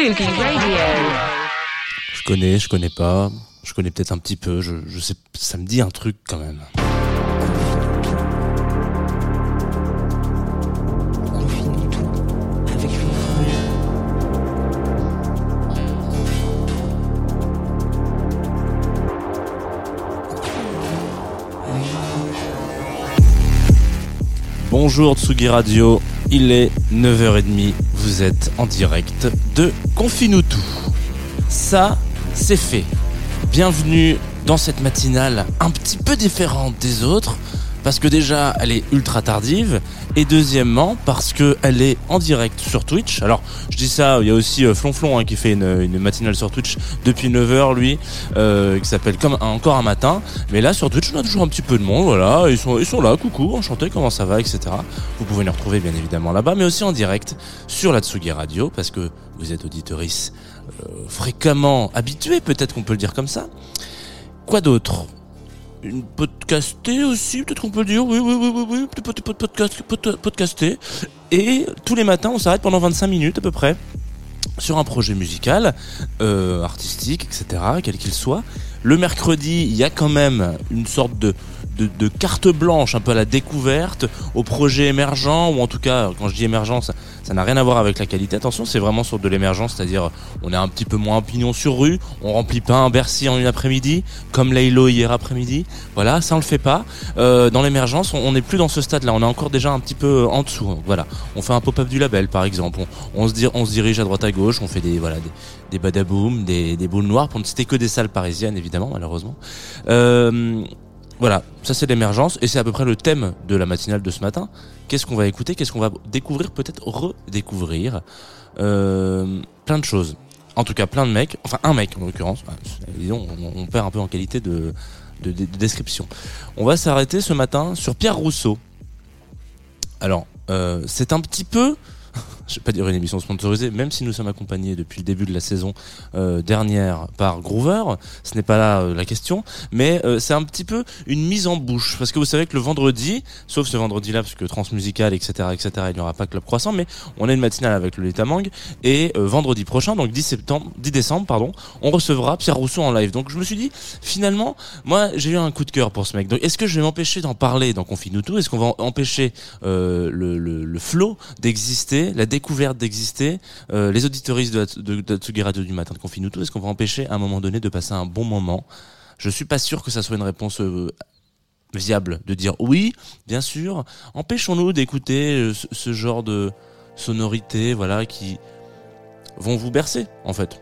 Je connais, je connais pas, je connais peut-être un petit peu, je, je sais, ça me dit un truc quand même. Bonjour Tsugi Radio, il est 9h30, vous êtes en direct de Confine. Ça, c'est fait. Bienvenue dans cette matinale un petit peu différente des autres, parce que déjà, elle est ultra tardive, et deuxièmement, parce qu'elle est en direct sur Twitch. Alors, je dis ça, il y a aussi euh, Flonflon hein, qui fait une, matinale sur Twitch depuis 9h, lui, euh, qui s'appelle comme encore un matin. Mais là, sur Twitch, on a toujours un petit peu de monde, voilà, ils sont, ils sont là, coucou, enchanté, comment ça va, etc. Vous pouvez les retrouver bien évidemment là-bas, mais aussi en direct sur la Tsugi Radio, parce que vous êtes auditorice euh, fréquemment habitué, peut-être qu'on peut le dire comme ça. Quoi d'autre? Une podcastée aussi, peut-être qu'on peut le dire, oui, oui, oui, oui, oui, pod- pod- pod- podcast, pod- podcastée. Et tous les matins, on s'arrête pendant 25 minutes à peu près sur un projet musical, euh, artistique, etc., quel qu'il soit. Le mercredi, il y a quand même une sorte de, de, carte blanche un peu à la découverte, au projet émergent, ou en tout cas, quand je dis émergent, ça n'a rien à voir avec la qualité. Attention, c'est vraiment sur de l'émergence, c'est-à-dire on est un petit peu moins pignon sur rue, on remplit pas un Bercy en une après-midi, comme Laylo hier après-midi. Voilà, ça on le fait pas. Euh, dans l'émergence, on n'est plus dans ce stade-là, on est encore déjà un petit peu en dessous. Voilà, on fait un pop-up du label par exemple, on, se dirige à droite à gauche, on fait des voilà des, des des, des boules noires pour ne citer que des salles parisiennes évidemment, malheureusement. Euh, voilà, ça c'est l'émergence et c'est à peu près le thème de la matinale de ce matin. Qu'est-ce qu'on va écouter? Qu'est-ce qu'on va découvrir Peut-être redécouvrir? Euh, Plein de choses. En tout cas, plein de mecs. Enfin, un mec en l'occurrence. Disons, on, perd un peu en qualité de description. On va s'arrêter ce matin sur Pierre Rousseau. Alors, euh, c'est un petit peu je vais pas dire une émission sponsorisée, même si nous sommes accompagnés depuis le début de la saison euh, dernière par Groover, ce n'est pas là euh, la question, mais euh, c'est un petit peu une mise en bouche, parce que vous savez que le vendredi, sauf ce vendredi-là, parce que transmusical, etc., etc., il n'y aura pas Club Croissant, mais on a une matinale avec le Mang, et euh, vendredi prochain, donc 10 septembre, 10 décembre, pardon, on recevra Pierre Rousseau en live. Donc je me suis dit, finalement, moi j'ai eu un coup de cœur pour ce mec. Donc est-ce que je vais m'empêcher d'en parler dans Confine tout Est-ce qu'on va empêcher euh, le, le, le flow d'exister, la découverte d'exister, euh, les auditoristes de, de, Tsugi Radio du matin de Confine tout Est-ce qu'on va empêcher à un moment donné de passer un bon moment? Je suis pas sûr que ça soit une réponse euh, viable de dire oui, bien sûr. Empêchons-nous d'écouter euh, ce, ce genre de sonorités, voilà, qui vont vous bercer en fait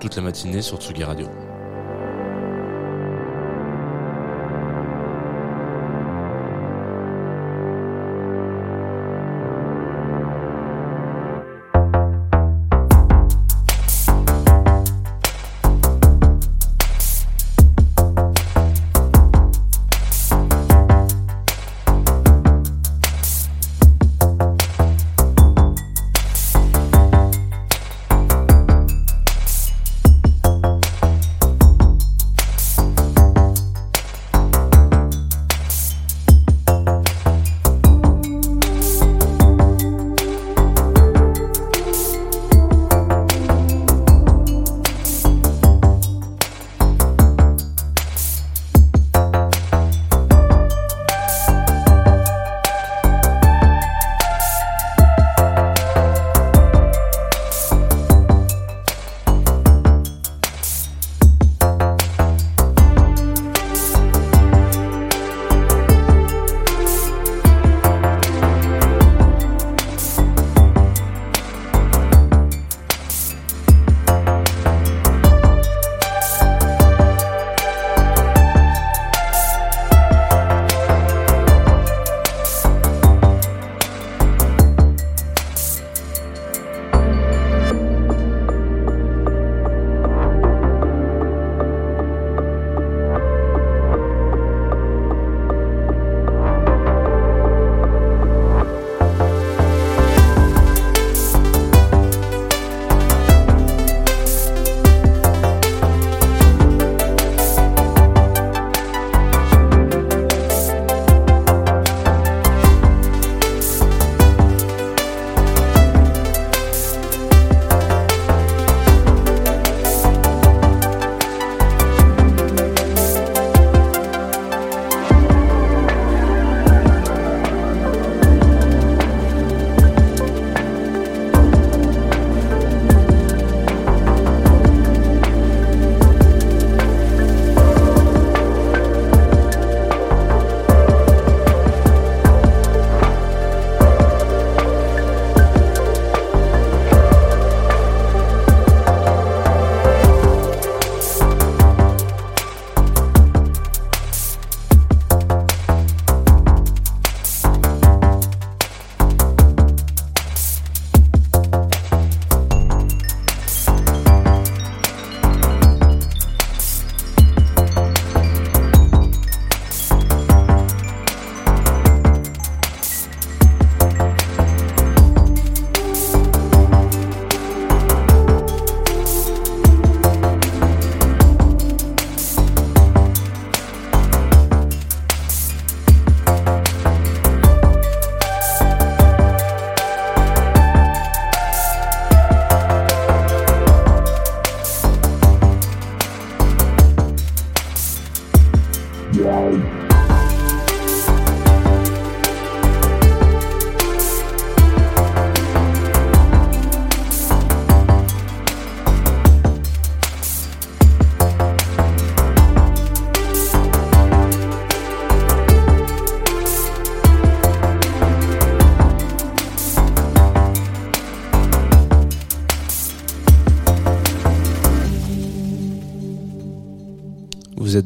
toute la matinée sur Tsugi Radio.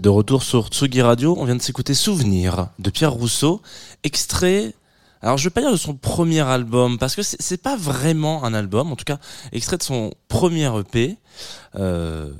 De retour sur Tsugi Radio. On vient de s'écouter Souvenir de Pierre Rousseau, extrait. Alors je vais pas dire de son premier album parce que c'est c'est pas vraiment un album, en tout cas extrait de son premier EP, euh,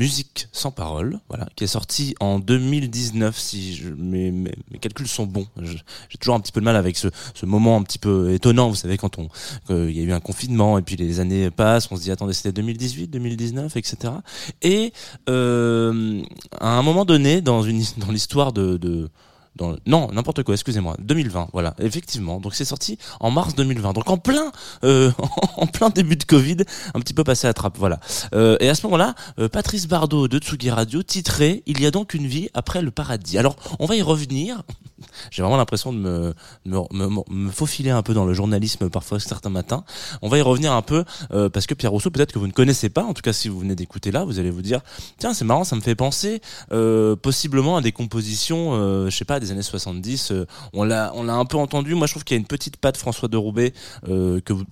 Musique sans parole, voilà, qui est sorti en 2019 si je, mes, calculs sont bons. J'ai toujours un petit peu de mal avec ce, moment un petit peu étonnant, vous savez, quand on qu'il y a eu un confinement et puis les années passent, on se dit attendez c'était 2018, 2019, etc. Et euh, à un moment donné dans l'histoire de non, n'importe quoi, excusez-moi, 2020, voilà, effectivement. Donc c'est sorti en mars 2020. Donc en plein, euh, en plein début de Covid, un petit peu passé à trappe, voilà. Euh, et à ce moment-là, euh, Patrice Bardot de Tsugi Radio titrait Il y a donc une vie après le paradis. Alors on va y revenir. J'ai vraiment l'impression de me, me, me, faufiler un peu dans le journalisme parfois certains matins. On va y revenir un peu euh, parce que Pierre Rousseau, peut-être que vous ne connaissez pas, en tout cas si vous venez d'écouter là, vous allez vous dire tiens c'est marrant, ça me fait penser euh, possiblement à des compositions, euh, je sais pas, des années 70. euh, on l'a, on l'a un peu entendu. Moi, je trouve qu'il y a une petite patte François de Roubaix que vous,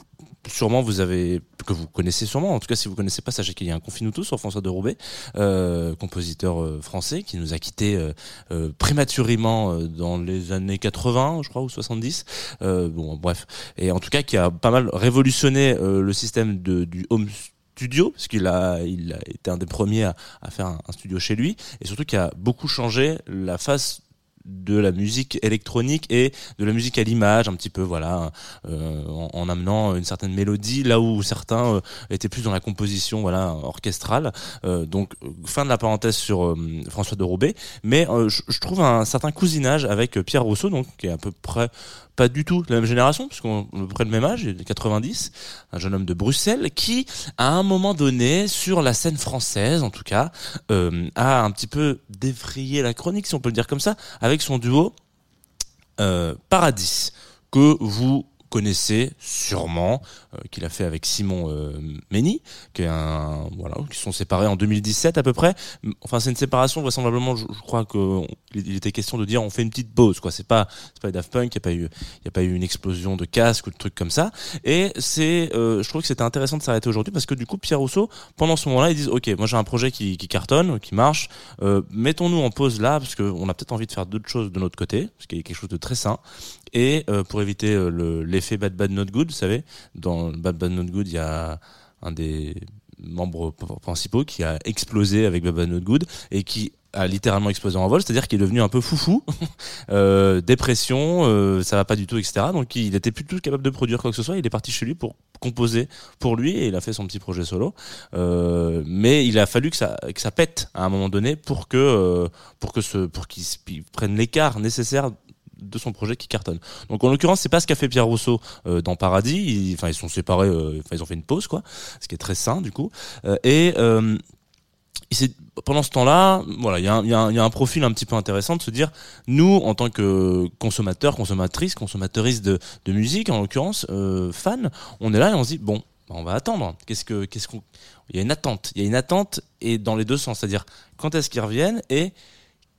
sûrement vous avez, que vous connaissez sûrement. En tout cas, si vous connaissez pas, sachez qu'il y a un Confinuto sur François de Roubaix, euh, compositeur euh, français qui nous a quittés euh, euh, prématurément euh, dans les années 80, je crois, ou 70. Euh, bon, bref. Et en tout cas, qui a pas mal révolutionné le système de, du home studio parce qu'il a il a été un des premiers à, à faire un, un studio chez lui et surtout qui a beaucoup changé la face de la musique électronique et de la musique à l'image un petit peu voilà euh, en, en amenant une certaine mélodie là où certains euh, étaient plus dans la composition voilà orchestrale. Euh, donc fin de la parenthèse sur François de Roubaix. Mais je, trouve un certain cousinage avec Pierre Rousseau donc qui est à peu près pas du tout de la même génération puisqu'on est à peu près le même âge il est 90 un jeune homme de Bruxelles qui à un moment donné sur la scène française en tout cas euh, a un petit peu défrayé la chronique si on peut le dire comme ça avec son duo euh, Paradis que vous connaissez sûrement euh, qu'il a fait avec Simon euh, Mény qui est un voilà qui sont séparés en 2017 à peu près. Enfin c'est une séparation vraisemblablement je, je crois que on- il était question de dire on fait une petite pause quoi. C'est pas c'est pas Daft Punk il y a pas eu y a pas eu une explosion de casque ou de trucs comme ça. Et c'est euh, je trouve que c'était intéressant de s'arrêter aujourd'hui parce que du coup Pierre Rousseau pendant ce moment-là ils disent ok moi j'ai un projet qui, qui cartonne qui marche. Euh, mettons-nous en pause là parce qu'on a peut-être envie de faire d'autres choses de notre côté parce qu'il y a quelque chose de très sain et euh, pour éviter euh, le- l'effet bad bad not good vous savez dans bad bad not good il y a un des membres principaux qui a explosé avec bad bad not good et qui a littéralement explosé en vol, c'est-à-dire qu'il est devenu un peu foufou, euh, dépression, euh, ça va pas du tout, etc. Donc il était plus tout capable de produire quoi que ce soit. Il est parti chez lui pour composer pour lui et il a fait son petit projet solo. Euh, mais il a fallu que ça pète à un moment donné pour que pour que ce pour qu'il prenne l'écart nécessaire de son projet qui cartonne. Donc en l'occurrence, c'est pas ce qu'a fait Pierre Rousseau euh, dans Paradis. Enfin, ils sont séparés. euh, ils ont fait une pause, quoi, ce qui est très sain du coup. Euh, et pendant ce temps-là, voilà, il y, a un- profil un petit peu intéressant de se dire, nous, en tant que consommateurs, consommatrices, consommateuristes de, musique, en l'occurrence, fans, on est là et on se dit, bon, bah, on va attendre. Qu'est-ce que, qu'est-ce qu'on, il y a une attente. Il y a une attente et dans les deux sens, c'est-à-dire quand est-ce qu'ils reviennent et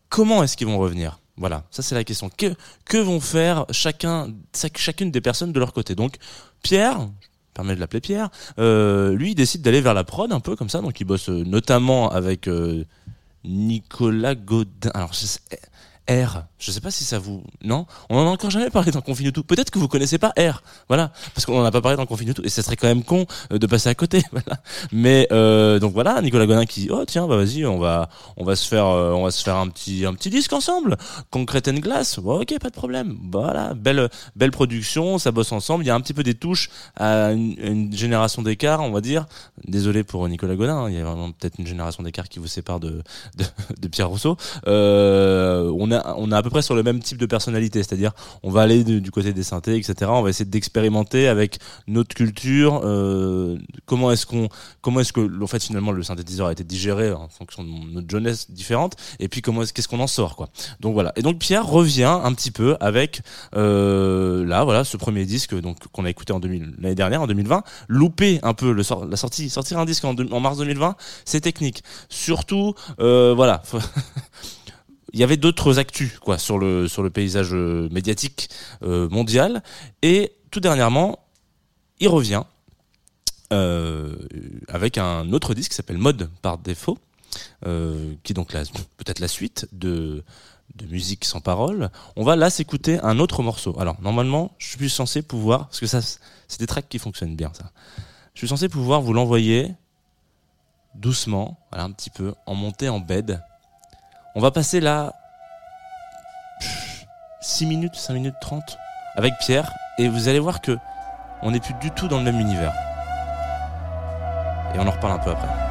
comment est-ce qu'ils vont revenir? Voilà, ça c'est la question. Que, vont faire chacun, chac- chacune des personnes de leur côté? Donc, Pierre, je me permets de l'appeler Pierre, euh, lui décide d'aller vers la prod un peu comme ça, donc il bosse euh, notamment avec euh, Nicolas Godin. Alors, R, je sais pas si ça vous... Non? On en a encore jamais parlé dans Confine tout. Peut-être que vous connaissez pas R, voilà, parce qu'on en a pas parlé dans Confine tout, et ça serait quand même con euh, de passer à côté, voilà. Mais euh, donc voilà, Nicolas Godin qui dit, oh tiens, bah vas-y, on va, on va se faire, euh, on va se faire un petit, un petit disque ensemble. Concrete and Glass, ok, pas de problème. Voilà, belle, belle production, ça bosse ensemble. Il y a un petit peu des touches à une, une génération d'écart, on va dire. Désolé pour Nicolas Godin, hein, il y a vraiment peut-être une génération d'écart qui vous sépare de, de, de Pierre Rousseau. Euh, on a, on est à peu près sur le même type de personnalité, c'est-à-dire on va aller du, côté des synthés, etc. On va essayer d'expérimenter avec notre culture. euh, comment est-ce qu'on, comment est-ce que, en fait, finalement, le synthétiseur a été digéré en fonction de notre jeunesse différente. Et puis comment est-ce, qu'est-ce qu'on en sort, quoi. Donc voilà. Et donc Pierre revient un petit peu avec euh, là, voilà, ce premier disque donc qu'on a écouté en 2000, l'année dernière, en 2020, loupé un peu la sortie, sortir un disque en mars 2020, c'est technique. Surtout, euh, voilà. Il y avait d'autres actus quoi sur le sur le paysage euh, médiatique euh, mondial et tout dernièrement il revient euh, avec un autre disque qui s'appelle Mode par défaut qui est donc peut-être la suite de, de musique sans parole. On va là s'écouter un autre morceau. Alors normalement, je suis censé pouvoir, parce que ça, c'est des tracks qui fonctionnent bien, ça. Je suis censé pouvoir vous l'envoyer doucement, voilà, un petit peu, en montée en bed. On va passer là 6 minutes, 5 minutes 30 avec Pierre, et vous allez voir que on n'est plus du tout dans le même univers. Et on en reparle un peu après.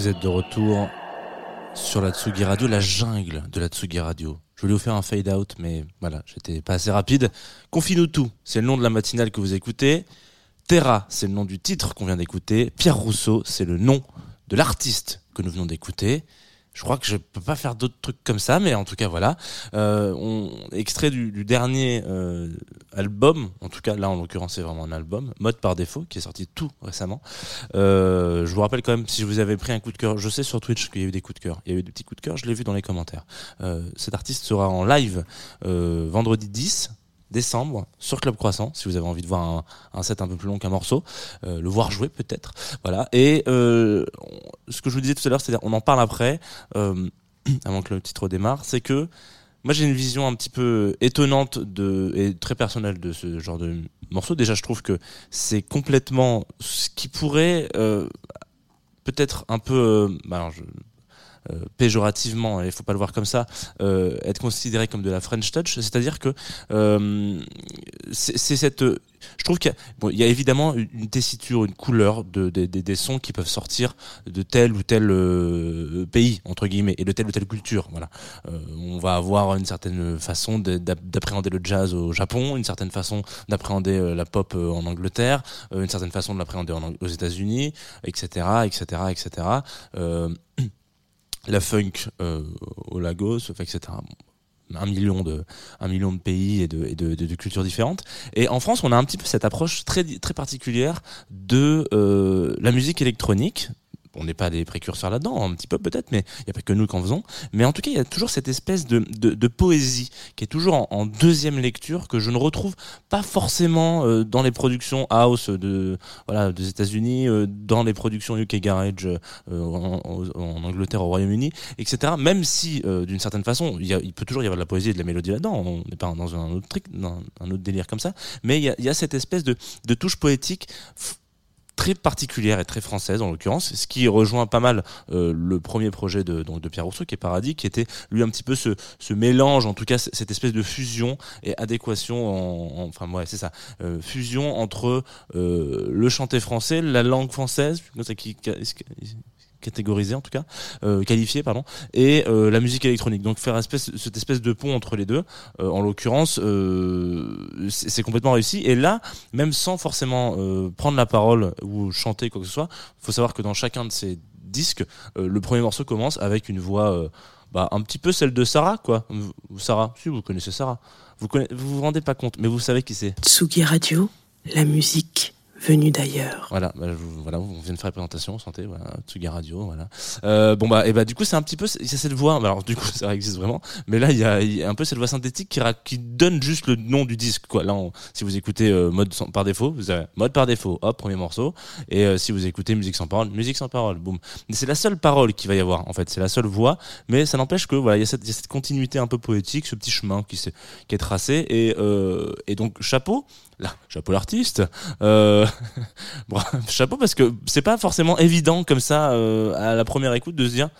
Vous êtes de retour sur la Tsugi Radio, la jungle de la Tsugi Radio. Je voulais vous faire un fade out, mais voilà, j'étais pas assez rapide. Confie-nous tout, c'est le nom de la matinale que vous écoutez. Terra, c'est le nom du titre qu'on vient d'écouter. Pierre Rousseau, c'est le nom de l'artiste que nous venons d'écouter. Je crois que je peux pas faire d'autres trucs comme ça, mais en tout cas voilà. Euh, on extrait du, dernier euh, album, en tout cas là en l'occurrence c'est vraiment un album, Mode par défaut, qui est sorti tout récemment. Euh, je vous rappelle quand même si vous avez pris un coup de cœur, je sais sur Twitch qu'il y a eu des coups de cœur, il y a eu des petits coups de cœur, je l'ai vu dans les commentaires. Cet artiste sera en live vendredi 10 décembre sur Club Croissant si vous avez envie de voir un, un set un peu plus long qu'un morceau euh, le voir jouer peut-être voilà. Et euh, ce que je vous disais tout à l'heure c'est-à-dire on en parle après euh, avant que le titre démarre c'est que moi j'ai une vision un petit peu étonnante de et très personnelle de ce genre de morceau. Déjà je trouve que c'est complètement ce qui pourrait euh, peut-être un peu euh, bah euh, péjorativement, il faut pas le voir comme ça, euh, être considéré comme de la French touch, c'est-à-dire que euh, c'est cette, je trouve qu'il y, a- bon, y a évidemment une tessiture, une couleur de, de- de- des sons qui peuvent sortir de tel ou tel euh, pays entre guillemets et de telle ou telle culture. Voilà, Euh, on va avoir une certaine façon de- d'ap- d'appréhender le jazz au Japon, une certaine façon d'appréhender la pop en Angleterre, une certaine façon de l'appréhender aux États-Unis, etc., etc., etc. La funk euh, au Lagos, etc. Un million de un million de pays et de, et de, de- de cultures différentes et en France on a un petit peu cette approche très très particulière de euh, la musique électronique on n'est pas des précurseurs là-dedans, un petit peu peut-être, mais il n'y a pas que nous qui en faisons. Mais en tout cas, il y a toujours cette espèce de, de, de poésie qui est toujours en, deuxième lecture que je ne retrouve pas forcément euh, dans les productions house de voilà des États-Unis, euh, dans les productions UK Garage euh, en, Angleterre, au Royaume-Uni, etc. Même si, d'une certaine façon, il, il peut toujours y avoir de la poésie et de la mélodie là-dedans. On n'est pas dans un autre truc, dans un autre délire comme ça. Mais il y a, y a cette espèce de, de touche poétique très particulière et très française en l'occurrence, ce qui rejoint pas mal euh, le premier projet de, donc de Pierre Rousseau qui est Paradis, qui était lui un petit peu ce, ce mélange, en tout cas cette espèce de fusion et adéquation, en, en- enfin ouais c'est ça, euh, fusion entre euh, le chanté français, la langue française, catégorisé en tout cas, euh, qualifié pardon, et euh, la musique électronique. Donc faire cette espèce de pont entre les deux, euh, en l'occurrence, c'est complètement réussi. Et là, même sans forcément prendre la parole ou chanter quoi que ce soit, faut savoir que dans chacun de ces disques, le premier morceau commence avec une voix bah, un petit peu celle de Sarah, quoi. Sarah, si vous connaissez Sarah, vous connaissez, vous vous rendez pas compte, mais vous savez qui c'est. Tsugi Radio, la musique venue d'ailleurs. Voilà, bah, voilà, on vient de faire la présentation, santé, voilà, Tsugi Radio, voilà. Euh, bon bah, et bah du coup c'est un petit peu, il y a cette voix, bah, alors du coup ça existe vraiment, mais là il y a, un peu cette voix synthétique qui, qui donne juste le nom du disque, quoi. Là, si vous écoutez euh, mode par défaut, vous avez mode par défaut, hop, premier morceau, et euh, si vous écoutez musique sans parole, musique sans parole, boum. Mais c'est la seule parole qu'il va y avoir, en fait, c'est la seule voix, mais ça n'empêche que voilà, il y a cette, continuité un peu poétique, ce petit chemin qui, qui est tracé, et donc chapeau, là, chapeau l'artiste. Euh, chapeau parce que c'est pas forcément évident comme ça euh, à la première écoute de se dire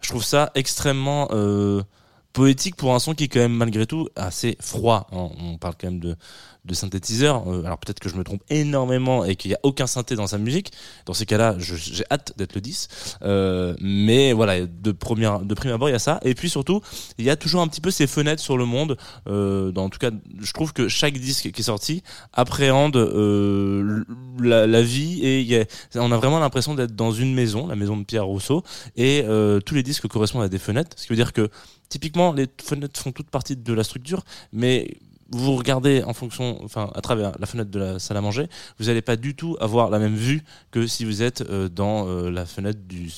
je trouve ça extrêmement euh, poétique pour un son qui est quand même malgré tout assez froid on parle quand même de de synthétiseur Euh, alors peut-être que je me trompe énormément et qu'il y a aucun synthé dans sa musique dans ces cas-là j'ai hâte d'être le 10 Euh, mais voilà de première de prime abord il y a ça et puis surtout il y a toujours un petit peu ces fenêtres sur le monde euh, dans en tout cas je trouve que chaque disque qui est sorti appréhende euh, la, la vie et y a, on a vraiment l'impression d'être dans une maison, la maison de Pierre Rousseau, et euh, tous les disques correspondent à des fenêtres, ce qui veut dire que typiquement les fenêtres font toute partie de la structure, mais vous regardez en fonction, enfin à travers la fenêtre de la salle à manger, vous n'allez pas du tout avoir la même vue que si vous êtes euh, dans euh, la fenêtre du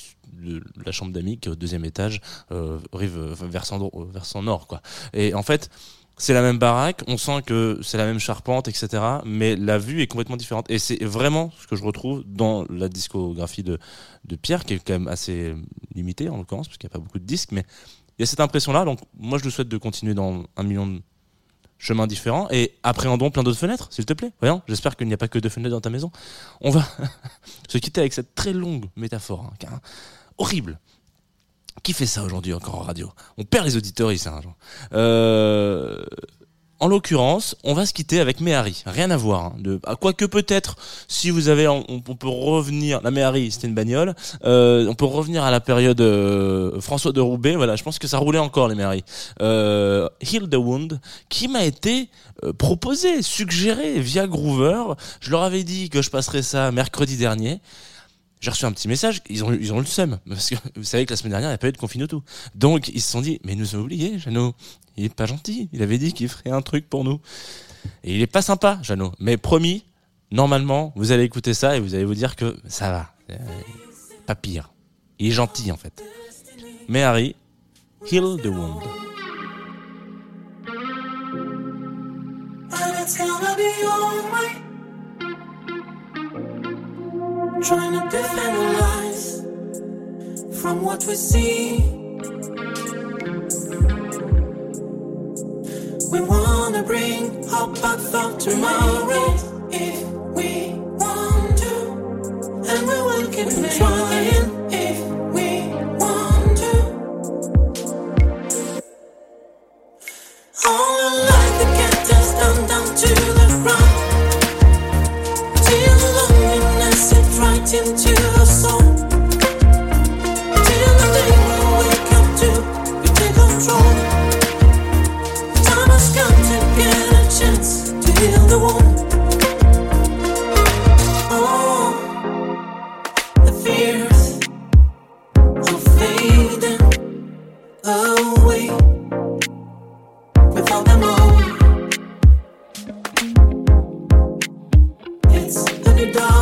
de la chambre d'amis qui est au deuxième étage, euh, rive euh, versant, dro- versant nord quoi. Et en fait, c'est la même baraque, on sent que c'est la même charpente, etc. Mais la vue est complètement différente. Et c'est vraiment ce que je retrouve dans la discographie de, de Pierre, qui est quand même assez limitée en l'occurrence, parce qu'il n'y a pas beaucoup de disques. Mais il y a cette impression-là. Donc moi, je le souhaite de continuer dans un million de chemins différents et appréhendons plein d'autres fenêtres, s'il te plaît. Voyons, j'espère qu'il n'y a pas que deux fenêtres dans ta maison. On va se quitter avec cette très longue métaphore, hein, horrible. Qui fait ça aujourd'hui encore en radio? On perd les auditeurs ici. Hein. Euh, En l'occurrence, on va se quitter avec Méhari. Rien à voir. hein, de, ah, quoique peut-être, si vous avez, on, on peut revenir. La Méhari, c'était une bagnole. Euh, on peut revenir à la période euh, François de Roubaix. Voilà, je pense que ça roulait encore les Méhari. Euh, Heal the Wound, qui m'a été euh, proposé, suggéré via Groover. Je leur avais dit que je passerais ça mercredi dernier. J'ai reçu un petit message, ils ont, ils ont eu le seum. Parce que vous savez que la semaine dernière, il n'y a pas eu de confine tout. Donc, ils se sont dit, mais il nous a oublié, Jeannot. Il est pas gentil. Il avait dit qu'il ferait un truc pour nous. Et il est pas sympa, Jeannot. Mais promis, normalement, vous allez écouter ça et vous allez vous dire que ça va. Euh, pas pire. Il est gentil, en fait. Mais Harry, heal the wound. Trying to defend our lies from what we see. We wanna bring hope back for tomorrow. If we want to, and we will keep trying It's a